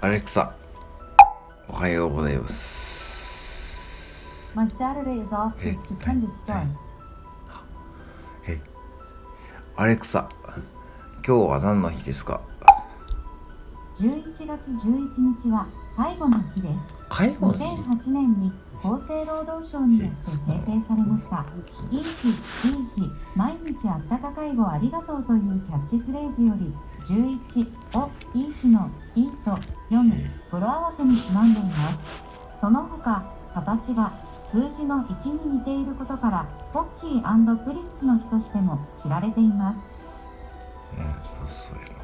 アレクサ、おはようございます。My Saturday is off to a stupendous start. え、アレクサ、今日は何の日ですか？11月11日は介護の日です。介護の日？2008年に厚生労働省によって制定されました。いい日、いい日、毎日あったか介護ありがとうというキャッチフレーズより11をいい日のいいと読む語呂合わせにちなんでいます。その他、形が数字の1に似ていることからポッキープリッツの日としても知られています。うん、そういうの。